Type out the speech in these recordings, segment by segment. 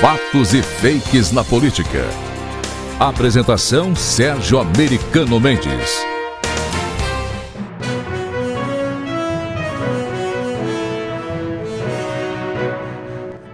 Fatos e fakes na política. Apresentação Sérgio Americano Mendes.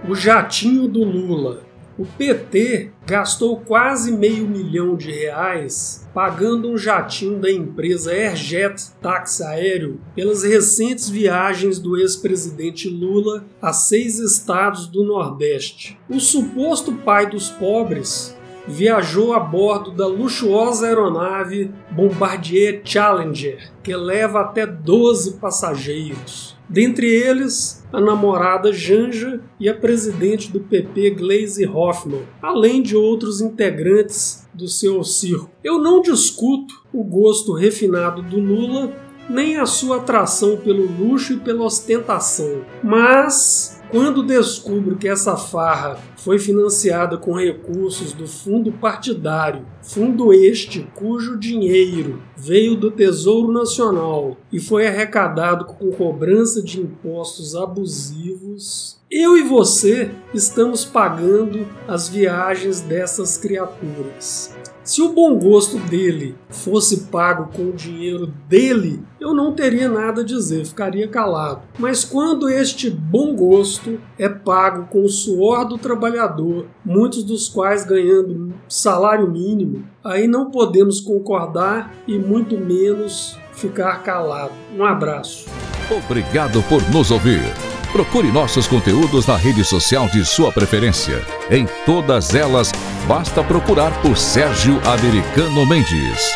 O jatinho do Lula. O PT gastou quase meio milhão de reais pagando um jatinho da empresa Airjet Táxi Aéreo pelas recentes viagens do ex-presidente Lula a seis estados do Nordeste. O suposto pai dos pobres viajou a bordo da luxuosa aeronave Bombardier Challenger, que leva até 12 passageiros. Dentre eles, a namorada Janja e a presidente do PP Glaze Hoffman, além de outros integrantes do seu circo. Eu não discuto o gosto refinado do Lula, nem a sua atração pelo luxo e pela ostentação, mas quando descubro que essa farra foi financiada com recursos do fundo partidário, fundo este cujo dinheiro veio do Tesouro Nacional e foi arrecadado com cobrança de impostos abusivos, eu e você estamos pagando as viagens dessas criaturas. Se o bom gosto dele fosse pago com o dinheiro dele, eu não teria nada a dizer, ficaria calado. Mas quando este bom gosto é pago com o suor do trabalhador, muitos dos quais ganhando salário mínimo, aí não podemos concordar e muito menos ficar calado. Um abraço. Obrigado por nos ouvir. Procure nossos conteúdos na rede social de sua preferência. Em todas elas, basta procurar por Sérgio Americano Mendes.